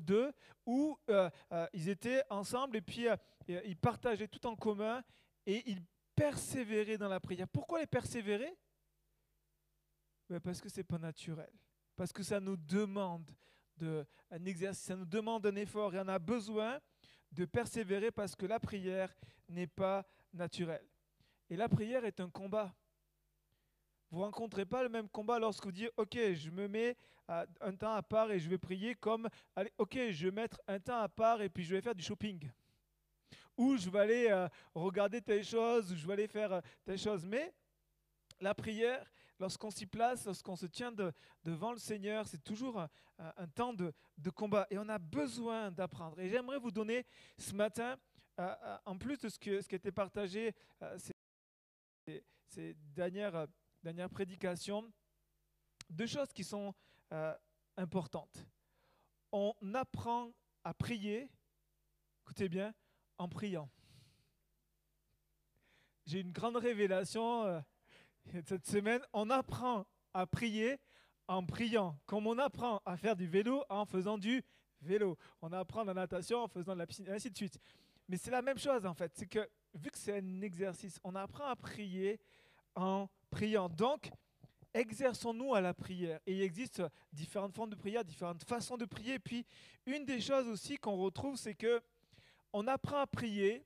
deux où euh, euh, ils étaient ensemble et puis euh, ils partageaient tout en commun et ils persévéraient dans la prière. Pourquoi les persévérer? Ben, Parce que c'est pas naturel. Parce que ça nous demande de, un exercice, ça nous demande un effort et on a besoin de persévérer parce que la prière n'est pas naturelle. Et la prière est un combat. Vous rencontrez pas le même combat lorsque vous dites Ok, je me mets un temps à part et je vais prier, comme Ok, je vais mettre un temps à part et puis je vais faire du shopping. Ou je vais aller euh, regarder telle chose, ou je vais aller faire euh, telle chose. Mais la prière, lorsqu'on s'y place, lorsqu'on se tient devant le Seigneur, c'est toujours un, temps de, combat. Et on a besoin d'apprendre. Et j'aimerais vous donner ce matin, euh, en plus de ce, que, ce qui a été partagé ces dernières dernière prédication, deux choses qui sont euh, importantes. On apprend à prier, écoutez bien, en priant. J'ai une grande révélation euh, cette semaine. On apprend à prier en priant, comme on apprend à faire du vélo en faisant du vélo. On apprend la natation en faisant de la piscine, et ainsi de suite. Mais c'est la même chose en fait. C'est que vu que c'est un exercice, on apprend à prier en priant. Donc, exerçons-nous à la prière. Et il existe différentes formes de prière, différentes façons de prier. Et puis, une des choses aussi qu'on retrouve, c'est que on apprend à prier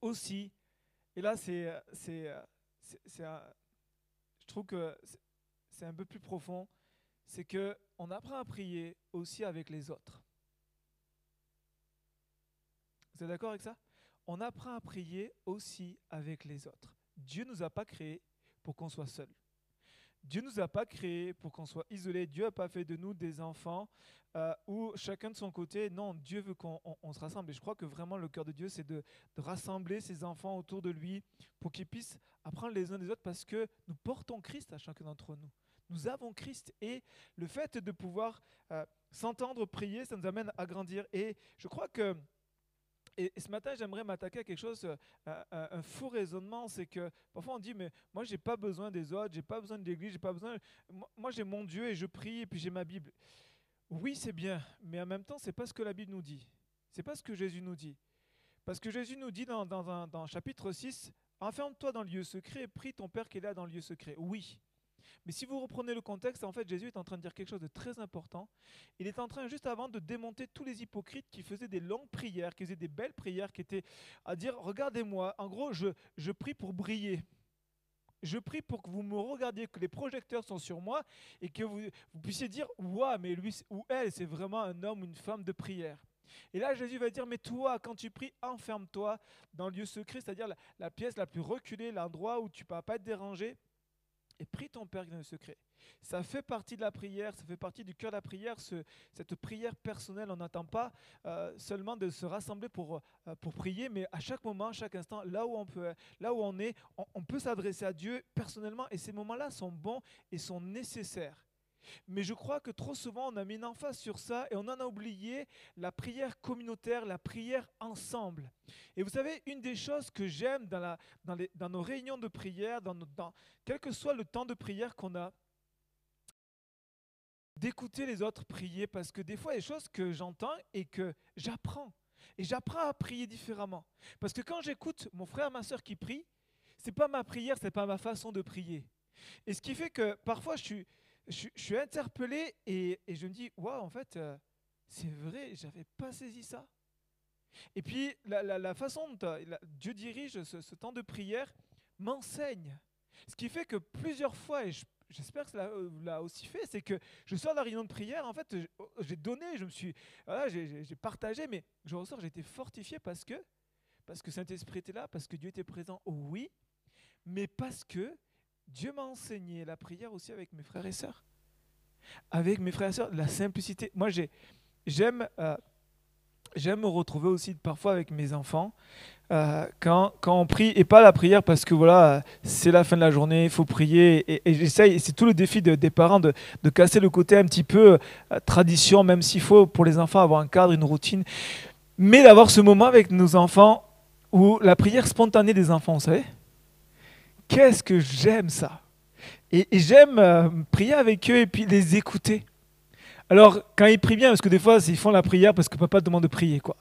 aussi. Et là, c'est, c'est, je trouve que c'est un peu plus profond. C'est que on apprend à prier aussi avec les autres. Vous êtes d'accord avec ça? On apprend à prier aussi avec les autres. Dieu nous a pas créés pour qu'on soit seul. Dieu ne nous a pas créés pour qu'on soit isolé. Dieu n'a pas fait de nous des enfants euh, où chacun de son côté. Non, Dieu veut qu'on se rassemble. Et je crois que vraiment le cœur de Dieu, c'est de, rassembler ses enfants autour de lui pour qu'ils puissent apprendre les uns des autres parce que nous portons Christ à chacun d'entre nous. Nous avons Christ et le fait de pouvoir euh, s'entendre prier, ça nous amène à grandir. Et je crois que et, ce matin, j'aimerais m'attaquer à quelque chose, euh, un faux raisonnement, c'est que parfois on dit, mais moi, j'ai pas besoin des autres, j'ai pas besoin de l'église, j'ai pas besoin. Moi, j'ai mon Dieu et je prie et puis j'ai ma Bible. Oui, c'est bien, mais en même temps, c'est pas ce que la Bible nous dit. C'est pas ce que Jésus nous dit. Parce que Jésus nous dit dans, dans, un, dans chapitre 6, enferme-toi dans le lieu secret et prie ton Père qui est là dans le lieu secret. Oui, mais si vous reprenez le contexte, en fait, Jésus est en train de dire quelque chose de très important. Il est en train, juste avant, de démonter tous les hypocrites qui faisaient des longues prières, qui faisaient des belles prières, qui étaient à dire Regardez-moi, en gros, je, je prie pour briller. Je prie pour que vous me regardiez, que les projecteurs sont sur moi et que vous, vous puissiez dire Waouh, mais lui ou elle, c'est vraiment un homme ou une femme de prière. Et là, Jésus va dire, mais toi, quand tu pries, enferme-toi dans le lieu secret, c'est-à-dire la, la, pièce la plus reculée, l'endroit où tu ne peux pas être dérangé et prie ton Père qui est dans le secret. Ça fait partie de la prière, ça fait partie du cœur de la prière, cette prière personnelle. On n'attend pas euh, seulement de se rassembler pour, euh, pour prier, mais à chaque moment, à chaque instant, là où on, peut, là où on est, on peut s'adresser à Dieu personnellement et ces moments-là sont bons et sont nécessaires. Mais je crois que trop souvent, on a mis une emphase sur ça et on en a oublié la prière communautaire, la prière ensemble. Et vous savez, une des choses que j'aime dans, nos réunions de prière, dans, dans, quel que soit le temps de prière qu'on a, d'écouter les autres prier parce que des fois, il y a des choses que j'entends et que j'apprends. Et j'apprends à prier différemment. Parce que quand j'écoute mon frère, ma soeur qui prie, c'est pas ma prière, c'est pas ma façon de prier. Et ce qui fait que parfois je suis, je, suis interpellé et, je me dis, waouh, en fait, euh, c'est vrai, j'avais pas saisi ça. Et puis, la, façon dont Dieu dirige ce, temps de prière m'enseigne. Ce qui fait que plusieurs fois, et j'espère que cela euh, l'a aussi fait, c'est que je sors de la réunion de prière, en fait, j'ai donné, je me suis, j'ai partagé, mais je ressors, j'ai été fortifié parce que, parce que Saint-Esprit était là, parce que Dieu était présent, oui, mais parce que Dieu m'a enseigné la prière aussi avec mes frères et sœurs. Avec mes frères et sœurs, la simplicité. Moi, j'aime euh, j'aime me retrouver aussi parfois avec mes enfants euh, quand, on prie, et pas la prière parce que voilà, c'est la fin de la journée, il faut prier. Et, j'essaye, c'est tout le défi des parents de, de, casser le côté un petit peu euh, tradition, même s'il faut pour les enfants avoir un cadre, une routine. Mais d'avoir ce moment avec nos enfants où la prière spontanée des enfants, vous savez Qu'est-ce que j'aime ça? Et, j'aime euh, prier avec eux et puis les écouter. Alors, quand ils prient bien, parce que des fois, ils font la prière parce que papa demande de prier, quoi.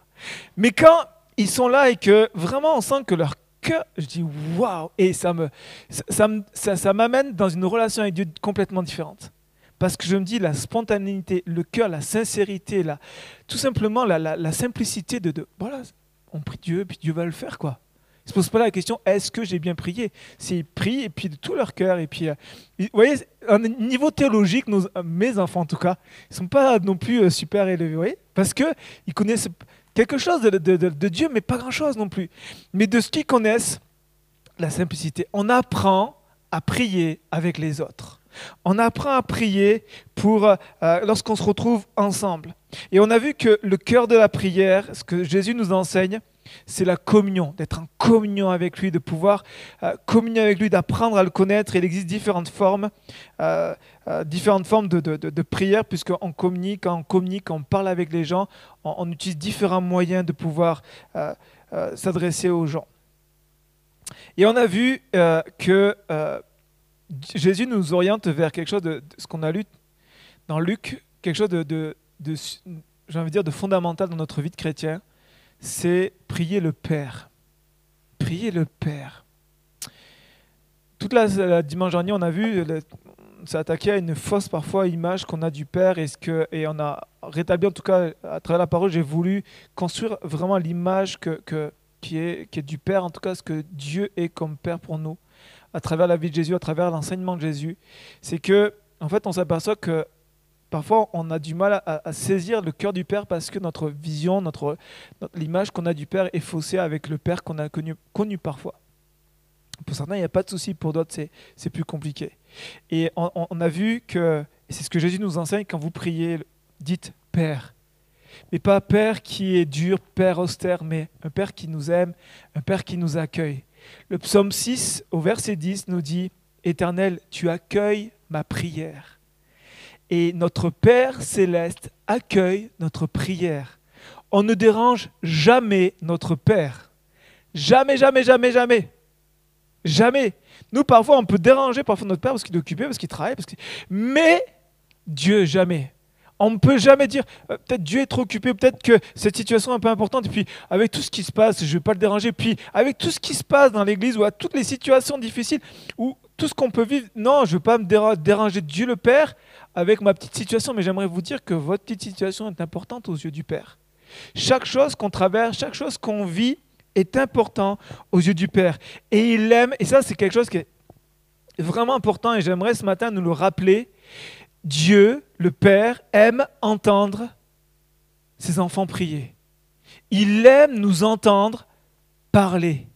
Mais quand ils sont là et que vraiment on sent que leur cœur, je dis waouh, et ça me, ça, ça, ça, m'amène dans une relation avec Dieu complètement différente. Parce que je me dis la spontanéité, le cœur, la sincérité, la, tout simplement la, simplicité de, de, voilà, on prie Dieu, puis Dieu va le faire, quoi. Ils se posent pas la question est-ce que j'ai bien prié? C'est prient et puis de tout leur cœur. Et puis, euh, vous voyez, un niveau théologique, nos, mes enfants en tout cas, ils sont pas non plus euh, super élevés, Parce qu'ils connaissent quelque chose de, de, de, Dieu, mais pas grand-chose non plus. Mais de ce qu'ils connaissent, la simplicité. On apprend à prier avec les autres. On apprend à prier pour euh, lorsqu'on se retrouve ensemble. Et on a vu que le cœur de la prière, ce que Jésus nous enseigne, c'est la communion, d'être en communion avec lui, de pouvoir euh, communier avec lui, d'apprendre à le connaître. Il existe différentes formes, euh, euh, différentes formes de, prière, puisqu'on communique, on communique, on parle avec les gens, on, utilise différents moyens de pouvoir s'adresser aux gens. Et on a vu que Jésus nous oriente vers quelque chose de, ce qu'on a lu dans Luc, quelque chose de, envie de dire, de fondamental dans notre vie de chrétien c'est prier le Père. Prier le Père. Toute la, dimanche dernier, on a vu, ça attaqué à une fausse parfois image qu'on a du Père et, ce que, et on a rétabli, en tout cas à travers la parole, j'ai voulu construire vraiment l'image que, qui, est, qui est du Père, en tout cas ce que Dieu est comme Père pour nous, à travers la vie de Jésus, à travers l'enseignement de Jésus. C'est que, en fait, on s'aperçoit que Parfois, on a du mal à, saisir le cœur du Père parce que notre vision, notre, l'image qu'on a du Père est faussée avec le Père qu'on a connu, parfois. Pour certains, il n'y a pas de souci, pour d'autres, c'est, plus compliqué. Et on, a vu que, c'est ce que Jésus nous enseigne quand vous priez, dites Père. Mais pas Père qui est dur, Père austère, mais un Père qui nous aime, un Père qui nous accueille. Le psaume 6, au verset 10, nous dit Éternel, tu accueilles ma prière et notre Père céleste accueille notre prière. On ne dérange jamais notre Père. Jamais, jamais, jamais, jamais. Jamais. Nous, parfois, on peut déranger parfois notre Père parce qu'il est occupé, parce qu'il travaille. Parce que... Mais Dieu, jamais. On ne peut jamais dire, euh, peut-être Dieu est trop occupé, peut-être que cette situation est un peu importante, et puis avec tout ce qui se passe, je ne vais pas le déranger, puis avec tout ce qui se passe dans l'Église, ou à toutes les situations difficiles, ou tout ce qu'on peut vivre, non, je ne veux pas me déranger Dieu le Père, avec ma petite situation, mais j'aimerais vous dire que votre petite situation est importante aux yeux du Père. Chaque chose qu'on traverse, chaque chose qu'on vit est important aux yeux du Père. Et il aime, et ça c'est quelque chose qui est vraiment important, et j'aimerais ce matin nous le rappeler, Dieu, le Père, aime entendre ses enfants prier. Il aime nous entendre parler.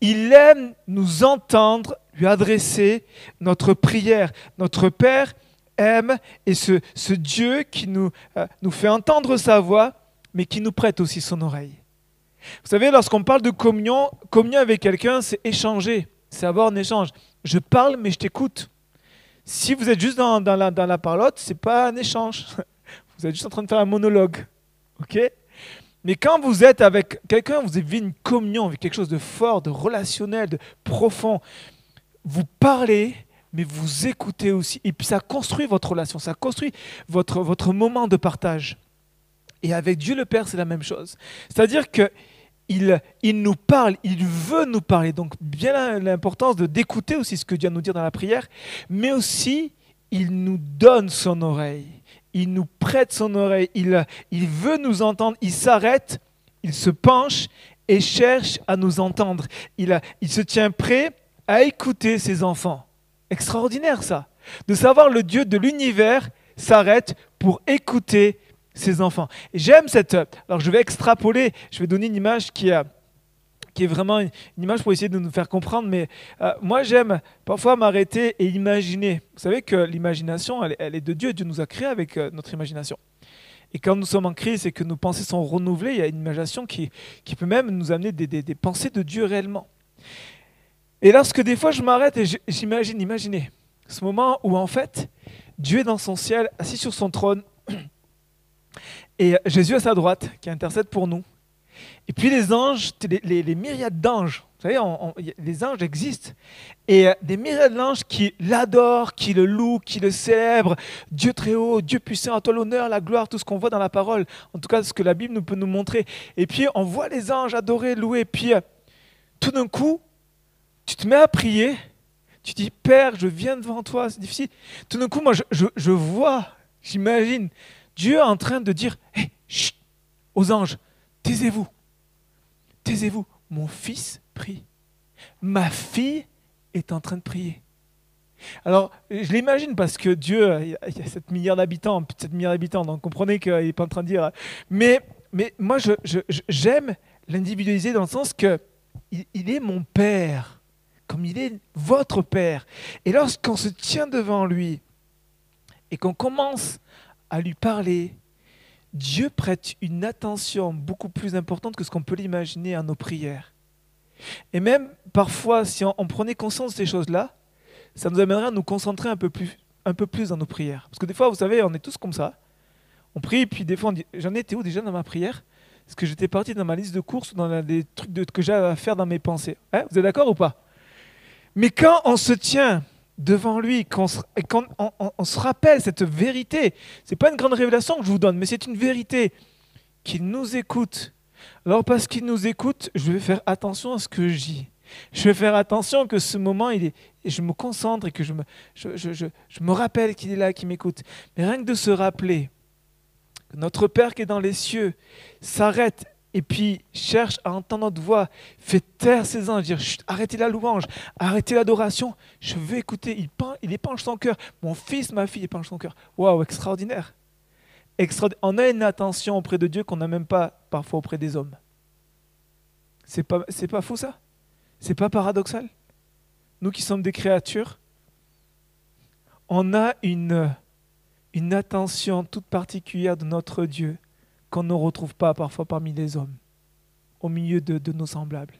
Il aime nous entendre lui adresser notre prière. Notre Père aime et ce, ce Dieu qui nous, euh, nous fait entendre sa voix, mais qui nous prête aussi son oreille. Vous savez, lorsqu'on parle de communion, communion avec quelqu'un, c'est échanger, c'est avoir un échange. Je parle, mais je t'écoute. Si vous êtes juste dans, dans, la, dans la parlotte, ce n'est pas un échange. Vous êtes juste en train de faire un monologue. ok? Mais quand vous êtes avec quelqu'un, vous avez une communion, avec quelque chose de fort, de relationnel, de profond. Vous parlez, mais vous écoutez aussi. Et puis ça construit votre relation, ça construit votre, votre moment de partage. Et avec Dieu le Père, c'est la même chose. C'est-à-dire que il, nous parle, il veut nous parler. Donc bien l'importance de d'écouter aussi ce que Dieu a nous dire dans la prière, mais aussi il nous donne son oreille. Il nous prête son oreille. Il, veut nous entendre. Il s'arrête, il se penche et cherche à nous entendre. Il, il se tient prêt à écouter ses enfants. Extraordinaire ça. De savoir le Dieu de l'univers s'arrête pour écouter ses enfants. J'aime cette... Alors je vais extrapoler, je vais donner une image qui, a, qui est vraiment une, image pour essayer de nous faire comprendre, mais euh, moi j'aime parfois m'arrêter et imaginer. Vous savez que l'imagination, elle, est de Dieu, Dieu nous a créés avec euh, notre imagination. Et quand nous sommes en crise et que nos pensées sont renouvelées, il y a une imagination qui, peut même nous amener des, des pensées de Dieu réellement. Et lorsque des fois je m'arrête et j'imagine, imaginez, ce moment où en fait Dieu est dans son ciel, assis sur son trône, et Jésus à sa droite qui intercède pour nous. Et puis les anges, les, myriades d'anges, Vous savez, les anges existent. Et euh, des milliers d'anges qui l'adorent, qui le louent, qui le célèbrent. Dieu très haut, Dieu puissant, à toi l'honneur, la gloire, tout ce qu'on voit dans la parole. En tout cas, ce que la Bible nous peut nous montrer. Et puis, on voit les anges adorer, louer. Puis, euh, tout d'un coup, tu te mets à prier. Tu dis, Père, je viens devant toi, c'est difficile. Tout d'un coup, moi, je, vois, j'imagine, Dieu en train de dire, Hé, aux anges, taisez-vous, taisez-vous. Mon fils prie. Ma fille est en train de prier. Alors, je l'imagine parce que Dieu, il y a- il y a 7 milliards d'habitants, plus de 7 milliards d'habitants, donc comprenez qu'il n'est pas en train de dire. Mais, mais moi, je- je- j'aime l'individualiser dans le sens que il, il est mon père, comme il est votre père. Et lorsqu'on se tient devant lui et qu'on commence à lui parler, Dieu prête une attention beaucoup plus importante que ce qu'on peut l'imaginer à nos prières. Et même parfois, si on, prenait conscience de ces choses-là, ça nous amènerait à nous concentrer un peu plus, un peu plus dans nos prières. Parce que des fois, vous savez, on est tous comme ça. On prie, puis des fois, on dit J'en étais où déjà dans ma prière? Est-ce que j'étais parti dans ma liste de courses ou dans les trucs que j'avais à faire dans mes pensées? Hein Vous êtes d'accord ou pas? Mais quand on se tient devant lui qu'on se- on, se rappelle cette vérité, c'est pas une grande révélation que je vous donne, mais c'est une vérité qu'il nous écoute. Alors parce qu'il nous écoute, je vais faire attention à ce que je dis. Je vais faire attention que ce moment, il est, je me concentre et que je me, je me rappelle qu'il est là, qu'il m'écoute. Mais rien que de se rappeler que notre Père qui est dans les cieux s'arrête et puis cherche à entendre notre voix, fait taire ses anges, dire arrêtez la louange, arrêtez l'adoration, je veux écouter. Il, pen- il épanche son cœur. Mon fils, ma fille épanche son cœur. Waouh, extraordinaire. Extraordi- On a une attention auprès de Dieu qu'on n'a même pas parfois auprès des hommes. C'est pas, c'est pas fou ça? C'est pas paradoxal? Nous qui sommes des créatures, on a une, une attention toute particulière de notre Dieu qu'on ne retrouve pas parfois parmi les hommes, au milieu de, nos semblables.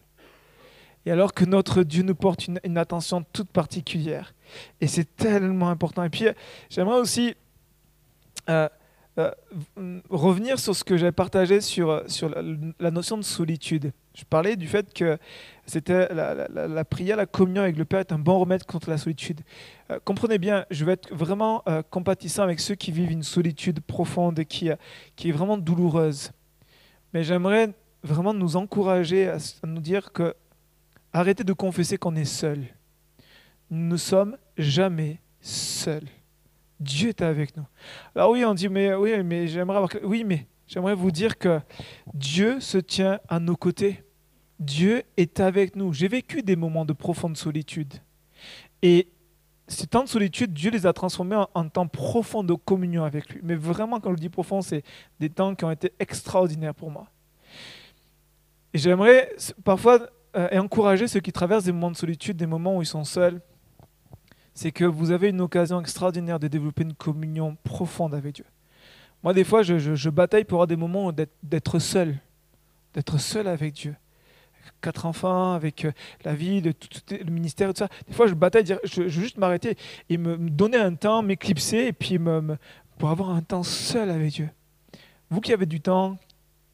Et alors que notre Dieu nous porte une, attention toute particulière. Et c'est tellement important. Et puis, j'aimerais aussi euh, euh, v- revenir sur ce que j'ai partagé sur, euh, sur la, notion de solitude. Je parlais du fait que c'était la, prière, la communion avec le Père est un bon remède contre la solitude. Euh, comprenez bien, je vais être vraiment compatissant avec ceux qui vivent une solitude profonde qui, qui est vraiment douloureuse. Mais j'aimerais vraiment nous encourager à, à nous dire que arrêtez de confesser qu'on est seul. Nous ne sommes jamais seuls. Dieu est avec nous. Alors oui, on dit mais oui, mais j'aimerais avoir oui, mais j'aimerais vous dire que Dieu se tient à nos côtés. Dieu est avec nous. J'ai vécu des moments de profonde solitude. Et ces temps de solitude, Dieu les a transformés en, temps profond de communion avec lui. Mais vraiment, quand je dis profond, c'est des temps qui ont été extraordinaires pour moi. Et j'aimerais parfois euh, encourager ceux qui traversent des moments de solitude, des moments où ils sont seuls, c'est que vous avez une occasion extraordinaire de développer une communion profonde avec Dieu. Moi, des fois, je, bataille pour avoir des moments d'être- seul, d'être seul avec Dieu. Quatre enfants, avec euh, la vie, le, ministère, tout ça. Des fois, je bataille, je, veux juste m'arrêter et me, donner un temps, m'éclipser, et puis me- pour avoir un temps seul avec Dieu. Vous qui avez du temps,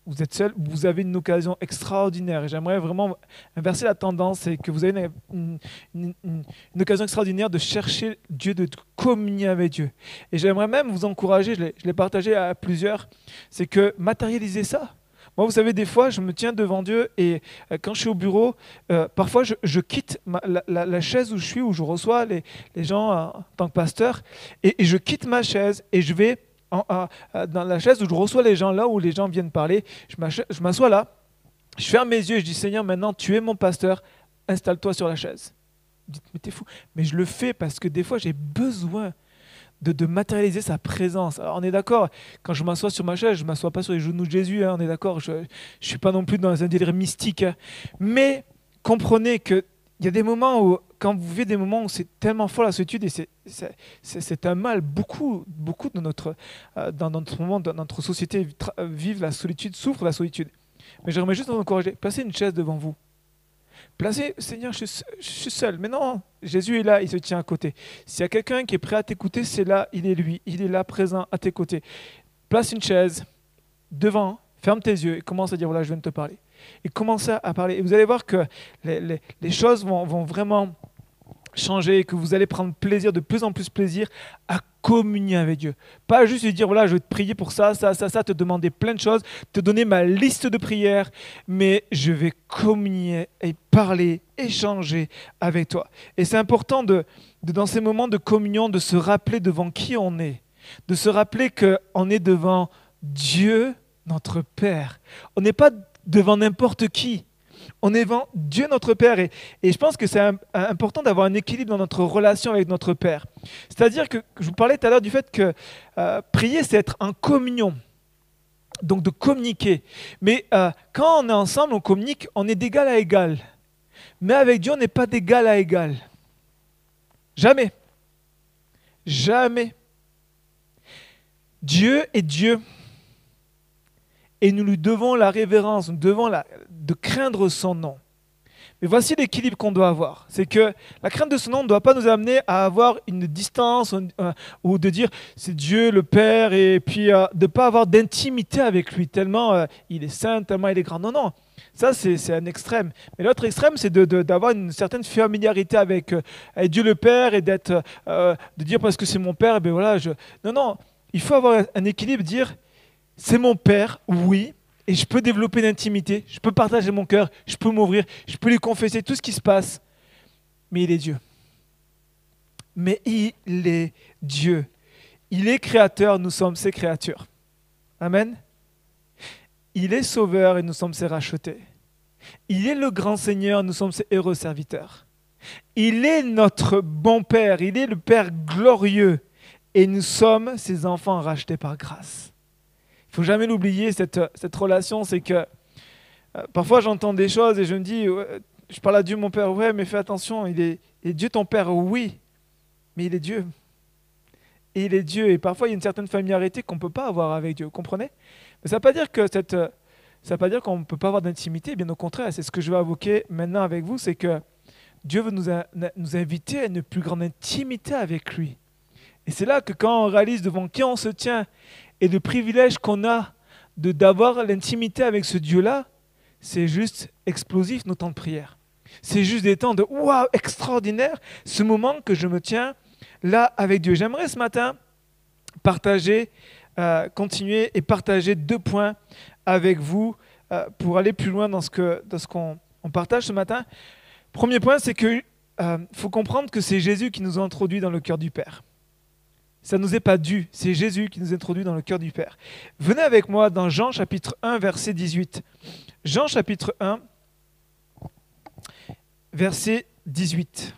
vous êtes seul, vous avez une occasion extraordinaire. Et j'aimerais vraiment inverser la tendance et que vous avez une, occasion extraordinaire de chercher Dieu, de communier avec Dieu. Et j'aimerais même vous encourager, je l'ai- partagé à plusieurs, c'est que matérialiser ça. Moi, vous savez, des fois, je me tiens devant Dieu et euh, quand je suis au bureau, euh, parfois, je, quitte la, chaise où je suis, où je reçois les, gens euh, en tant que pasteur, et je quitte ma chaise et je vais à- dans la chaise où je reçois les gens, là où les gens viennent parler. Je m'assois là, je ferme mes yeux et je dis Seigneur, maintenant, tu es mon pasteur, installe-toi sur la chaise. Dites, mais t'es fou. Mais je le fais parce que des fois, j'ai besoin de, de matérialiser sa présence. Alors, on est d'accord, quand je m'assois sur ma chaise, je ne m'assois pas sur les genoux de Jésus, hein, on est d'accord, je ne suis pas non plus dans un délire mystique. hein. Mais comprenez qu'il y a des moments où, quand vous vivez des moments où c'est tellement fort la solitude, et c'est- un mal, beaucoup, beaucoup de notre, euh, dans notre monde, dans notre société, euh, vivent la solitude, souffrent la solitude. Mais j'aimerais juste vous encourager, placez une chaise devant vous. Placez, Seigneur, je je suis seul. Mais non, Jésus est là, il se tient à côté. S'il y a quelqu'un qui est prêt à t'écouter, c'est là, il est lui, il est là, présent à tes côtés. Place une chaise devant, ferme tes yeux et commence à dire, voilà, je viens de te parler. Et commencez à parler. Et vous allez voir que les, choses vont, vont vraiment changer et que vous allez prendre plaisir, de plus en plus plaisir à communier avec Dieu. Pas juste lui dire, voilà, je vais te prier pour ça, ça, ça, ça, te demander plein de choses, te donner ma liste de prières, mais je vais communier et parler, échanger avec toi. Et c'est important de, de, dans ces moments de communion, de se rappeler devant qui on est, de se rappeler qu'on est devant Dieu, notre Père. On n'est pas devant n'importe qui. On est devant Dieu notre Père. Et, je pense que c'est im- important d'avoir un équilibre dans notre relation avec notre Père. C'est-à-dire que je vous parlais tout à l'heure du fait que euh, prier, c'est être en communion. Donc de communiquer. Mais euh, quand on est ensemble, on communique, on est d'égal à égal. Mais avec Dieu, on n'est pas d'égal à égal. Jamais. Jamais. Dieu est Dieu. Et nous lui devons la révérence, nous devons de craindre son nom. Mais voici l'équilibre qu'on doit avoir. C'est que la crainte de son nom ne doit pas nous amener à avoir une distance ou de dire c'est Dieu le Père et puis euh, de ne pas avoir d'intimité avec lui tellement euh, il est saint, tellement il est grand. Non, non, ça c'est un extrême. Mais l'autre extrême c'est d'avoir une certaine familiarité avec, euh, Dieu le Père et d'être, de dire parce que c'est mon Père, ben voilà. Non, non, il faut avoir un équilibre, dire c'est mon Père, oui, et je peux développer l'intimité, je peux partager mon cœur, je peux m'ouvrir, je peux lui confesser tout ce qui se passe, mais il est Dieu. Mais il est Dieu. Il est créateur, nous sommes ses créatures. Amen. Il est sauveur et nous sommes ses rachetés. Il est le grand Seigneur, nous sommes ses heureux serviteurs. Il est notre bon Père, il est le Père glorieux et nous sommes ses enfants rachetés par grâce. Faut jamais l'oublier, cette, cette relation, c'est que euh, parfois j'entends des choses et je me dis, je parle à Dieu mon Père, ouais, mais fais attention, il est, il Dieu ton Père, oui, mais il est Dieu. Et il est Dieu, et parfois il y a une certaine familiarité qu'on ne peut pas avoir avec Dieu, comprenez? Mais ça ne veut pas dire que cette, euh, qu'on ne peut pas avoir d'intimité, bien au contraire, c'est ce que je vais évoquer maintenant avec vous, c'est que Dieu veut nous, a- nous inviter à une plus grande intimité avec lui. Et c'est là que quand on réalise devant qui on se tient et le privilège qu'on a de d'avoir l'intimité avec ce Dieu-là, c'est juste explosif nos temps de prière. C'est juste des temps de waouh, extraordinaire, ce moment que je me tiens là avec Dieu. J'aimerais ce matin partager, euh, continuer et partager deux points avec vous euh, pour aller plus loin dans ce que dans ce qu'on on partage ce matin. Premier point, c'est que euh, faut comprendre que c'est Jésus qui nous a introduits dans le cœur du Père. Ça ne nous est pas dû, c'est Jésus qui nous introduit dans le cœur du Père. Venez avec moi dans Jean chapitre 1, verset 18. Jean chapitre 1, verset 18.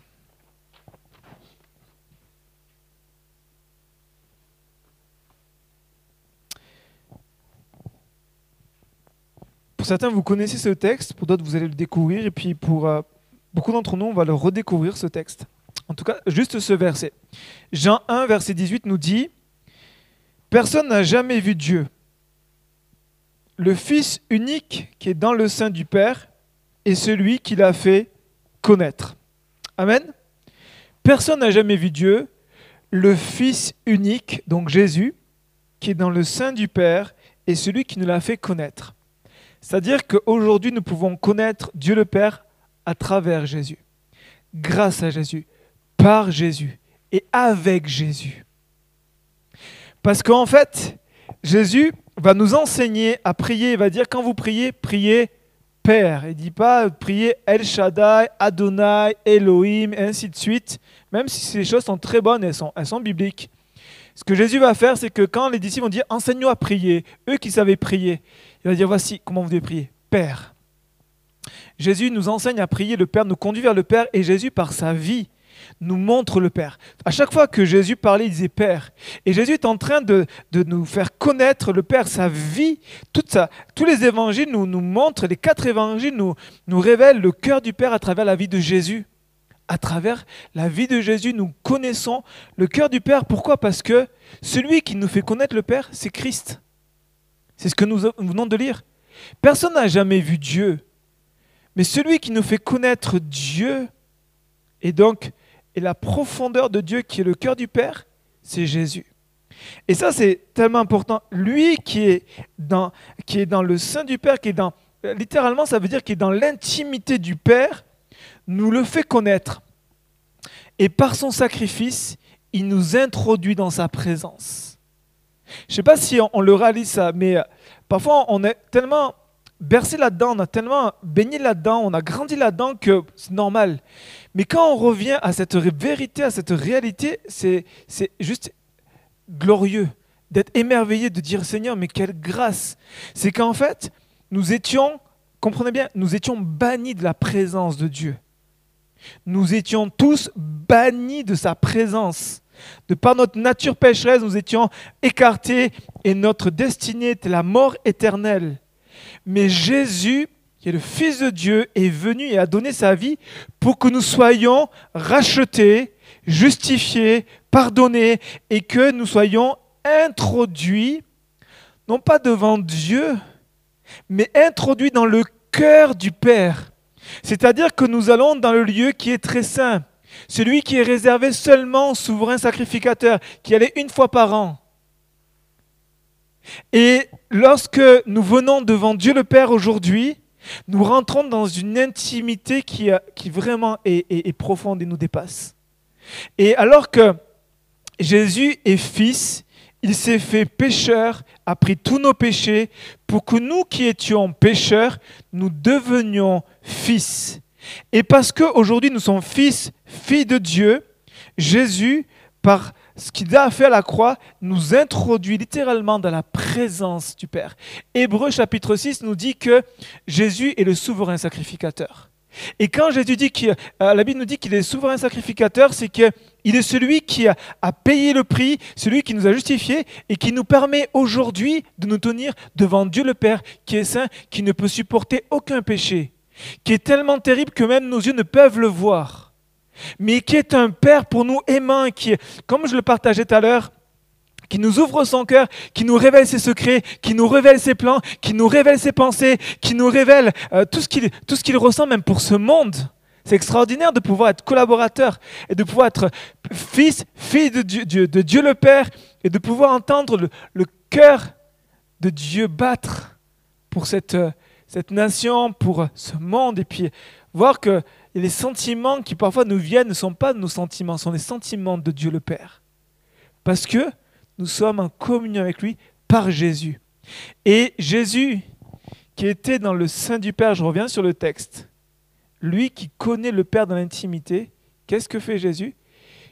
Pour certains, vous connaissez ce texte, pour d'autres, vous allez le découvrir, et puis pour euh, beaucoup d'entre nous, on va le redécouvrir, ce texte. En tout cas, juste ce verset. Jean 1, verset 18 nous dit, Personne n'a jamais vu Dieu. Le Fils unique qui est dans le sein du Père est celui qui l'a fait connaître. Amen. Personne n'a jamais vu Dieu. Le Fils unique, donc Jésus, qui est dans le sein du Père, est celui qui nous l'a fait connaître. C'est-à-dire qu'aujourd'hui, nous pouvons connaître Dieu le Père à travers Jésus, grâce à Jésus, par Jésus et avec Jésus. Parce qu'en fait, Jésus va nous enseigner à prier. Il va dire quand vous priez, priez Père. Il ne dit pas prier El Shaddai, Adonai, Elohim, et ainsi de suite. Même si ces choses sont très bonnes, elles sont, elles sont bibliques. Ce que Jésus va faire, c'est que quand les disciples vont dire enseigne-nous à prier, eux qui savaient prier, il va dire voici comment vous devez prier. Père. Jésus nous enseigne à prier le Père, nous conduit vers le Père, et Jésus, par sa vie, nous montre le Père. À chaque fois que Jésus parlait, il disait Père. Et Jésus est en train de, de nous faire connaître le Père, sa vie, toute sa, tous les évangiles nous, nous montrent, les quatre évangiles nous, nous révèlent le cœur du Père à travers la vie de Jésus. À travers la vie de Jésus, nous connaissons le cœur du Père. Pourquoi? Parce que celui qui nous fait connaître le Père, c'est Christ. C'est ce que nous venons de lire. Personne n'a jamais vu Dieu. Mais celui qui nous fait connaître Dieu, et donc et la profondeur de Dieu qui est le cœur du Père, c'est Jésus. Et ça, c'est tellement important. Lui qui est, dans, qui est dans le sein du Père, qui est dans, littéralement, ça veut dire qu'il est dans l'intimité du Père, nous le fait connaître. Et par son sacrifice, il nous introduit dans sa présence. Je ne sais pas si on, le réalise ça, mais euh, parfois on est tellement bercé là-dedans, on a tellement baigné là-dedans, on a grandi là-dedans que c'est normal. Mais quand on revient à cette vérité, à cette réalité, c'est juste glorieux d'être émerveillé, de dire Seigneur, mais quelle grâce. C'est qu'en fait, nous étions, comprenez bien, nous étions bannis de la présence de Dieu. Nous étions tous bannis de sa présence. De par notre nature pécheresse, nous étions écartés et notre destinée était la mort éternelle. Mais Jésus, qui est le Fils de Dieu, est venu et a donné sa vie pour que nous soyons rachetés, justifiés, pardonnés et que nous soyons introduits, non pas devant Dieu, mais introduits dans le cœur du Père. C'est-à-dire que nous allons dans le lieu qui est très saint, celui qui est réservé seulement au souverain sacrificateur, qui allait une fois par an. Et lorsque nous venons devant Dieu le Père aujourd'hui, nous rentrons dans une intimité qui, qui vraiment est, est profonde et nous dépasse. Et alors que Jésus est fils, il s'est fait pécheur, a pris tous nos péchés, pour que nous qui étions pécheurs, nous devenions fils. Et parce qu'aujourd'hui nous sommes fils, filles de Dieu, Jésus, par ce qu'il a fait à la croix, nous introduit littéralement dans la présence du Père. Hébreu chapitre 6 nous dit que Jésus est le souverain sacrificateur. Et quand Jésus dit que euh, la Bible nous dit qu'il est souverain sacrificateur, c'est qu'il est celui qui a, payé le prix, celui qui nous a justifiés et qui nous permet aujourd'hui de nous tenir devant Dieu le Père, qui est saint, qui ne peut supporter aucun péché, qui est tellement terrible que même nos yeux ne peuvent le voir, mais qui est un Père pour nous aimant, qui, comme je le partageais tout à l'heure, qui nous ouvre son cœur, qui nous révèle ses secrets, qui nous révèle ses plans, qui nous révèle ses pensées, qui nous révèle euh, tout ce qu'il ressent même pour ce monde. C'est extraordinaire de pouvoir être collaborateur et de pouvoir être fils, fille de Dieu, de Dieu le Père et de pouvoir entendre le, le cœur de Dieu battre pour cette, cette nation, pour ce monde et puis voir que les sentiments qui parfois nous viennent ne sont pas nos sentiments, sont les sentiments de Dieu le Père. Parce que nous sommes en communion avec lui par Jésus. Et Jésus, qui était dans le sein du Père, je reviens sur le texte, lui qui connaît le Père dans l'intimité, qu'est-ce que fait Jésus?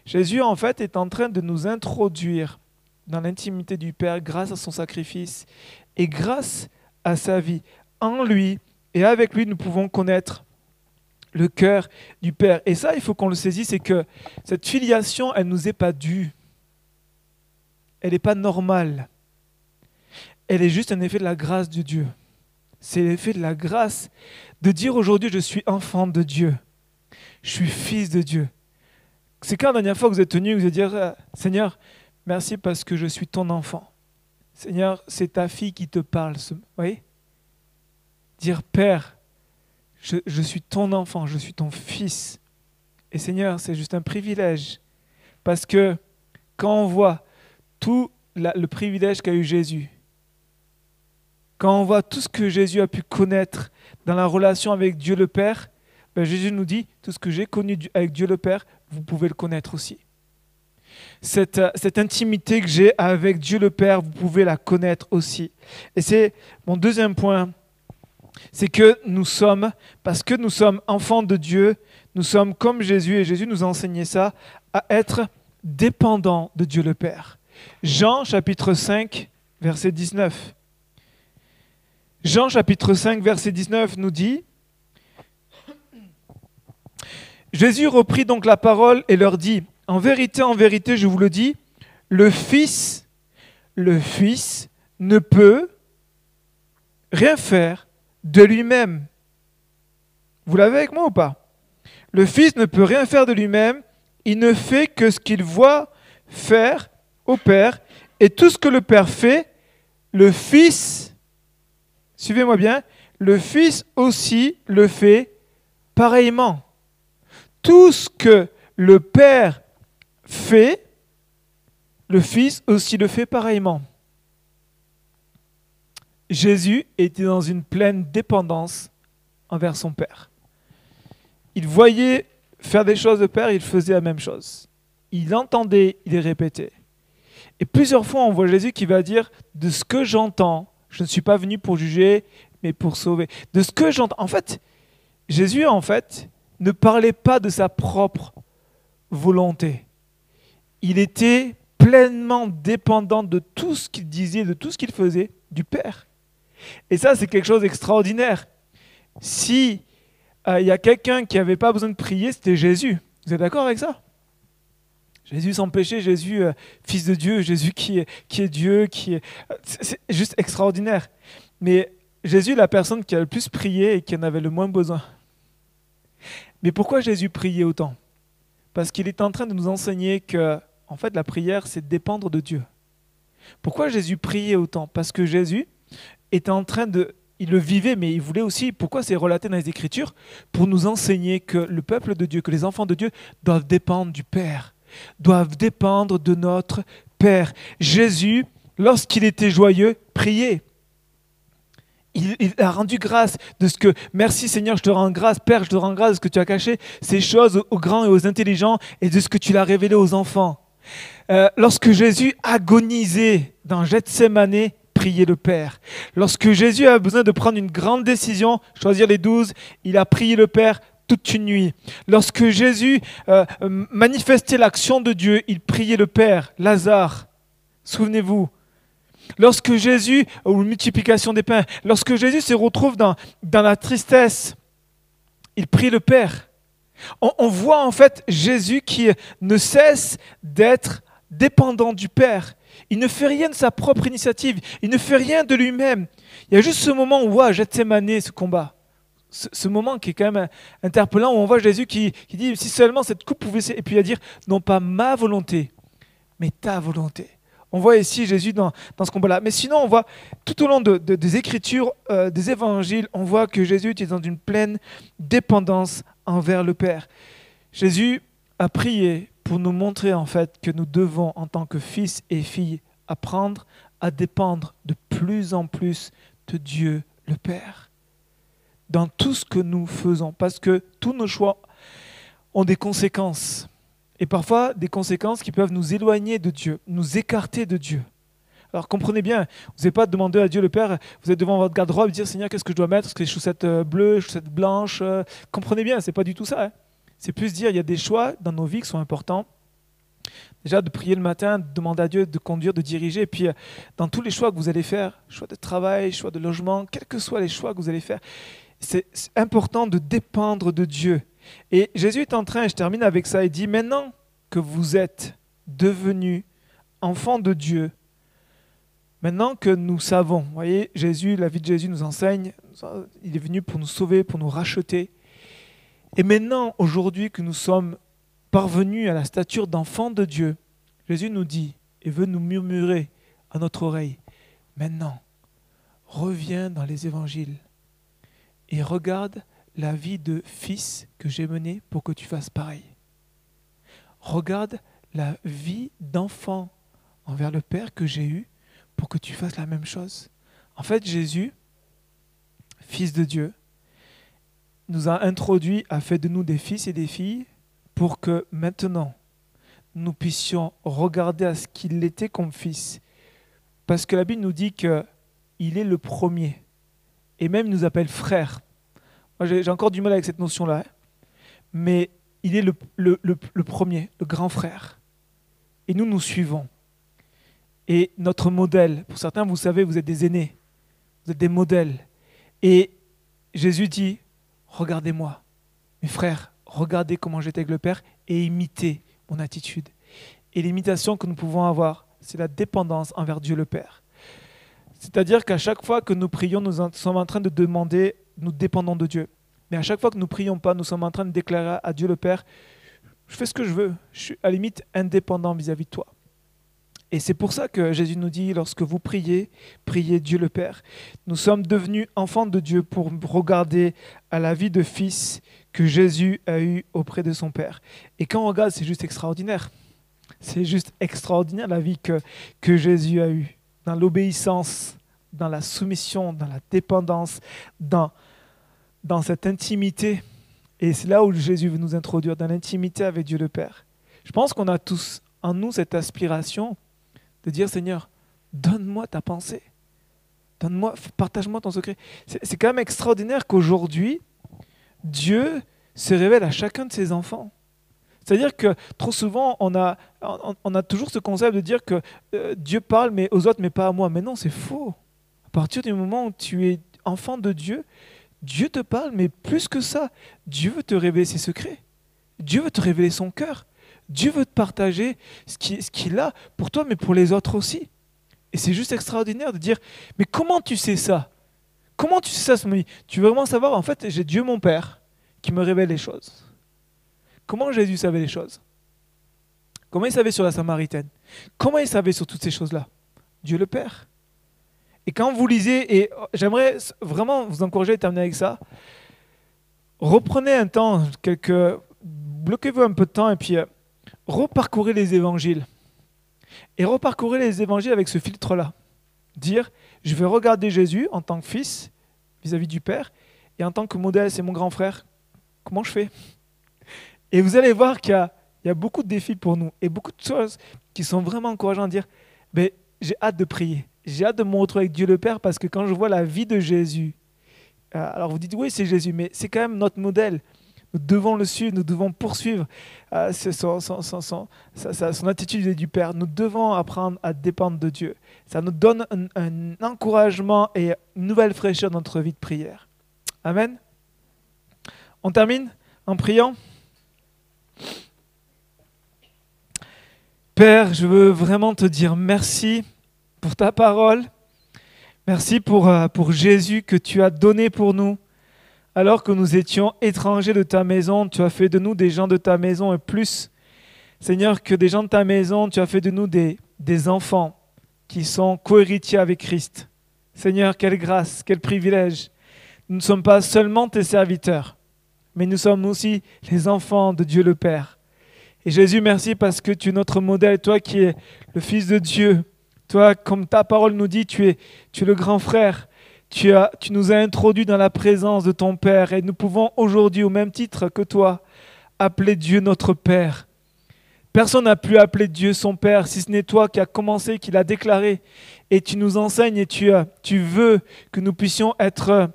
Jésus, en fait, est en train de nous introduire dans l'intimité du Père grâce à son sacrifice et grâce à sa vie. En lui et avec lui, nous pouvons connaître le cœur du Père. Et ça, il faut qu'on le saisisse, c'est que cette filiation, elle ne nous est pas due elle n'est pas normale. Elle est juste un effet de la grâce de Dieu. C'est l'effet de la grâce de dire aujourd'hui je suis enfant de Dieu. Je suis fils de Dieu. C'est quand la dernière fois que vous êtes tenu, vous allez dire euh, Seigneur, merci parce que je suis ton enfant. Seigneur, c'est ta fille qui te parle. Vous voyez? Dire Père, je, suis ton enfant, je suis ton fils. Et Seigneur, c'est juste un privilège. Parce que quand on voit tout le privilège qu'a eu Jésus, quand on voit tout ce que Jésus a pu connaître dans la relation avec Dieu le Père, ben Jésus nous dit, tout ce que j'ai connu avec Dieu le Père, vous pouvez le connaître aussi. Euh, cette intimité que j'ai avec Dieu le Père, vous pouvez la connaître aussi. Et c'est mon deuxième point, c'est que nous sommes, parce que nous sommes enfants de Dieu, nous sommes comme Jésus, et Jésus nous a enseigné ça, à être dépendants de Dieu le Père. Jean chapitre 5, verset 19. Jean chapitre 5, verset 19 nous dit, Jésus reprit donc la parole et leur dit, En vérité, en vérité, je vous le dis, le Fils, le Fils ne peut rien faire de lui-même. Vous l'avez avec moi ou pas? Le Fils ne peut rien faire de lui-même, il ne fait que ce qu'il voit faire au Père, et tout ce que le Père fait, le Fils, suivez-moi bien, le Fils aussi le fait pareillement. Tout ce que le Père fait, le Fils aussi le fait pareillement. Jésus était dans une pleine dépendance envers son Père. Il voyait faire des choses de Père, il faisait la même chose. Il entendait, il répétait. Et plusieurs fois, on voit Jésus qui va dire, de ce que j'entends, je ne suis pas venu pour juger, mais pour sauver. De ce que j'entends. En fait, Jésus, en fait, ne parlait pas de sa propre volonté. Il était pleinement dépendant de tout ce qu'il disait, de tout ce qu'il faisait, du Père. Et ça, c'est quelque chose d'extraordinaire. Si euh, il y a quelqu'un qui n'avait pas besoin de prier, c'était Jésus. Vous êtes d'accord avec ça? Jésus sans péché, Jésus euh, fils de Dieu, Jésus qui est, qui est Dieu, qui est... C'est juste extraordinaire. Mais Jésus la personne qui a le plus prié et qui en avait le moins besoin. Mais pourquoi Jésus priait autant? Parce qu'il est en train de nous enseigner que, en fait, la prière, c'est dépendre de Dieu. Pourquoi Jésus priait autant? Parce que Jésus était en train de il le vivait, mais il voulait aussi, pourquoi c'est relaté dans les Écritures? Pour nous enseigner que le peuple de Dieu, que les enfants de Dieu doivent dépendre du Père, doivent dépendre de notre Père. Jésus, lorsqu'il était joyeux, priait. Il, a rendu grâce de ce que, merci Seigneur, je te rends grâce, Père, je te rends grâce de ce que tu as caché ces choses aux grands et aux intelligents et de ce que tu l'as révélé aux enfants. Euh, lorsque Jésus agonisait dans Gethsemane, prier le Père. Lorsque Jésus a besoin de prendre une grande décision, choisir les douze, il a prié le Père toute une nuit. Lorsque Jésus euh, manifestait l'action de Dieu, il priait le Père. Lazare, souvenez-vous. Lorsque Jésus, ou multiplication des pains, lorsque Jésus se retrouve dans, dans la tristesse, il prie le Père. On voit en fait Jésus qui ne cesse d'être dépendant du Père. Il ne fait rien de sa propre initiative. Il ne fait rien de lui-même. Il y a juste ce moment où, ouais, mané ce combat. Ce, moment qui est quand même interpellant, où on voit Jésus qui, dit, si seulement cette coupe pouvait... Et puis il dire, non pas ma volonté, mais ta volonté. On voit ici Jésus dans, ce combat-là. Mais sinon, on voit tout au long des Écritures, euh, des Évangiles, on voit que Jésus est dans une pleine dépendance envers le Père. Jésus a prié pour nous montrer en fait que nous devons, en tant que fils et filles, apprendre à dépendre de plus en plus de Dieu le Père dans tout ce que nous faisons, parce que tous nos choix ont des conséquences, et parfois des conséquences qui peuvent nous éloigner de Dieu, nous écarter de Dieu. Alors comprenez bien, vous n'avez pas demandé à Dieu le Père, vous êtes devant votre garde-robe dire Seigneur, qu'est-ce que je dois mettre? Est-ce que les chaussettes euh, bleues, chaussettes blanches euh, Comprenez bien, c'est pas du tout ça. Hein. C'est plus dire, il y a des choix dans nos vies qui sont importants. Déjà, de prier le matin, de demander à Dieu de conduire, de diriger. Et puis, euh, dans tous les choix que vous allez faire, choix de travail, choix de logement, quels que soient les choix que vous allez faire, c'est important de dépendre de Dieu. Et Jésus est en train, je termine avec ça, il dit, maintenant que vous êtes devenus enfants de Dieu, maintenant que nous savons, vous voyez, Jésus, la vie de Jésus nous enseigne, il est venu pour nous sauver, pour nous racheter. Et maintenant, aujourd'hui que nous sommes parvenus à la stature d'enfants de Dieu, Jésus nous dit et veut nous murmurer à notre oreille, maintenant, reviens dans les évangiles et regarde la vie de fils que j'ai menée pour que tu fasses pareil. Regarde la vie d'enfant envers le Père que j'ai eu pour que tu fasses la même chose. En fait, Jésus, fils de Dieu, nous a introduits, a fait de nous des fils et des filles pour que maintenant nous puissions regarder à ce qu'il était comme fils. Parce que la Bible nous dit qu'il est le premier. Et même il nous appelle frère. Moi j'ai encore du mal avec cette notion-là. Hein. Mais il est le, le premier, le grand frère. Et nous, nous suivons. Et notre modèle, pour certains, vous savez, vous êtes des aînés. Vous êtes des modèles. Et Jésus dit, regardez-moi. Mes frères, regardez comment j'étais avec le Père et imitez mon attitude. Et l'imitation que nous pouvons avoir, c'est la dépendance envers Dieu le Père. C'est-à-dire qu'à chaque fois que nous prions, nous sommes en train de demander, nous dépendons de Dieu. Mais à chaque fois que nous prions pas, nous sommes en train de déclarer à Dieu le Père, je fais ce que je veux, je suis à limite indépendant vis-à-vis -vis de toi. Et c'est pour ça que Jésus nous dit, lorsque vous priez, priez Dieu le Père. Nous sommes devenus enfants de Dieu pour regarder à la vie de fils que Jésus a eu auprès de son Père. Et quand on regarde, c'est juste extraordinaire. C'est juste extraordinaire la vie que, que Jésus a eue, dans l'obéissance dans la soumission, dans la dépendance, dans, dans cette intimité. Et c'est là où Jésus veut nous introduire, dans l'intimité avec Dieu le Père. Je pense qu'on a tous en nous cette aspiration de dire Seigneur, donne-moi ta pensée. Donne-moi, partage-moi ton secret. C'est quand même extraordinaire qu'aujourd'hui, Dieu se révèle à chacun de ses enfants. C'est-à-dire que trop souvent, on a, on, a toujours ce concept de dire que euh, Dieu parle mais aux autres, mais pas à moi. Mais non, c'est faux. À partir du moment où tu es enfant de Dieu, Dieu te parle, mais plus que ça, Dieu veut te révéler ses secrets. Dieu veut te révéler son cœur. Dieu veut te partager ce qu'il ce a pour toi, mais pour les autres aussi. Et c'est juste extraordinaire de dire, mais comment tu sais ça? Comment tu sais ça, Tu veux vraiment savoir En fait, j'ai Dieu mon Père qui me révèle les choses. Comment Jésus savait les choses? Comment il savait sur la Samaritaine? Comment il savait sur toutes ces choses-là? Dieu le Père. Et quand vous lisez, et j'aimerais vraiment vous encourager à terminer avec ça, reprenez un temps, quelques, bloquez-vous un peu de temps et puis reparcourez les évangiles. Et reparcourez les évangiles avec ce filtre-là. Dire, je vais regarder Jésus en tant que fils vis-à-vis du Père et en tant que modèle, c'est mon grand frère. Comment je fais? Et vous allez voir qu'il y, a beaucoup de défis pour nous et beaucoup de choses qui sont vraiment encourageantes à dire, mais j'ai hâte de prier. J'ai hâte de me retrouver avec Dieu le Père parce que quand je vois la vie de Jésus, euh, alors vous dites oui c'est Jésus, mais c'est quand même notre modèle. Nous devons le suivre, nous devons poursuivre euh, son, attitude du Père. Nous devons apprendre à dépendre de Dieu. Ça nous donne un, encouragement et une nouvelle fraîcheur dans notre vie de prière. Amen. On termine en priant. Père, je veux vraiment te dire merci pour ta parole. Merci pour, euh, pour Jésus que tu as donné pour nous. Alors que nous étions étrangers de ta maison, tu as fait de nous des gens de ta maison et plus, Seigneur, que des gens de ta maison, tu as fait de nous des, enfants qui sont cohéritiers avec Christ. Seigneur, quelle grâce, quel privilège. Nous ne sommes pas seulement tes serviteurs, mais nous sommes aussi les enfants de Dieu le Père. Et Jésus, merci parce que tu es notre modèle, toi qui es le Fils de Dieu. Toi, comme ta parole nous dit, tu es le grand frère. Tu, nous as introduits dans la présence de ton Père et nous pouvons aujourd'hui, au même titre que toi, appeler Dieu notre Père. Personne n'a pu appeler Dieu son Père, si ce n'est toi qui as commencé, qui l'as déclaré. Et tu nous enseignes et tu veux que nous puissions être,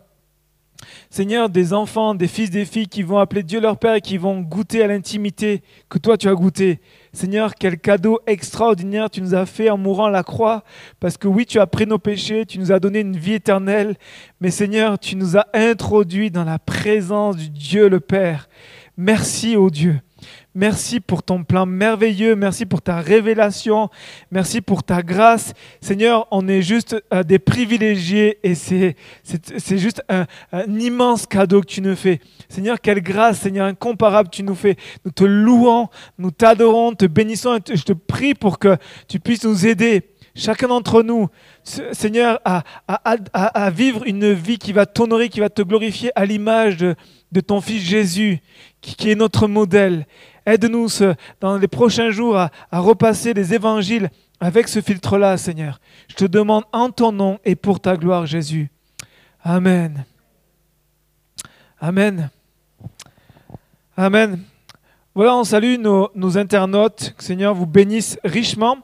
Seigneur, des enfants, des fils, des filles qui vont appeler Dieu leur Père et qui vont goûter à l'intimité que toi tu as goûté. Seigneur, quel cadeau extraordinaire tu nous as fait en mourant à la croix, parce que oui, tu as pris nos péchés, tu nous as donné une vie éternelle, mais Seigneur, tu nous as introduits dans la présence du Dieu le Père. Merci, ô Dieu. Merci pour ton plan merveilleux. Merci pour ta révélation. Merci pour ta grâce. Seigneur, on est juste euh, des privilégiés et c'est, c'est, juste un, immense cadeau que tu nous fais. Seigneur, quelle grâce, Seigneur, incomparable tu nous fais. Nous te louons, nous t'adorons, te bénissons et je te prie pour que tu puisses nous aider chacun d'entre nous, Seigneur, à, à, à, vivre une vie qui va t'honorer, qui va te glorifier à l'image de, de, ton Fils Jésus, qui, est notre modèle. Aide-nous dans les prochains jours à, repasser les évangiles avec ce filtre-là, Seigneur. Je te demande en ton nom et pour ta gloire, Jésus. Amen. Amen. Amen. Voilà, on salue nos, internautes. Seigneur vous bénisse richement.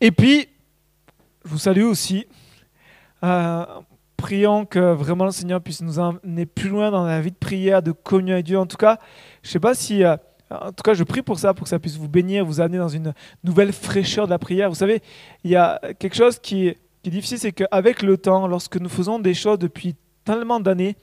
Et puis, je vous salue aussi. Euh, prions que vraiment le Seigneur puisse nous emmener plus loin dans la vie de prière, de communion avec Dieu. En tout cas, je ne sais pas si... Euh, en tout cas, je prie pour ça, pour que ça puisse vous bénir, vous amener dans une nouvelle fraîcheur de la prière. Vous savez, il y a quelque chose qui est, difficile, c'est qu'avec le temps, lorsque nous faisons des choses depuis tellement d'années,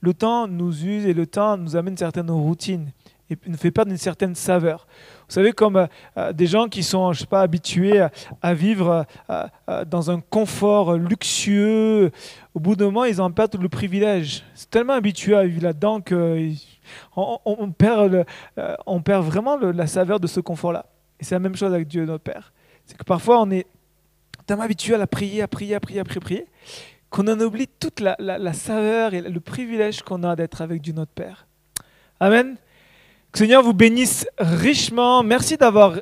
le temps nous use et le temps nous amène certaines routines et nous fait perdre une certaine saveur. Vous savez, comme euh, euh, des gens qui sont, je sais pas, habitués à, vivre euh, dans un confort luxueux, au bout d'un moment, ils en perdent le privilège. C'est tellement habitué à vivre là-dedans que on, perd, perd vraiment la saveur de ce confort-là. Et c'est la même chose avec Dieu, notre Père. C'est que parfois, on est tellement habitué à la prier, à prier, à prier, à prier, prier qu'on en oublie toute la saveur et le privilège qu'on a d'être avec Dieu, notre Père. Amen. Seigneur vous bénisse richement. Merci d'avoir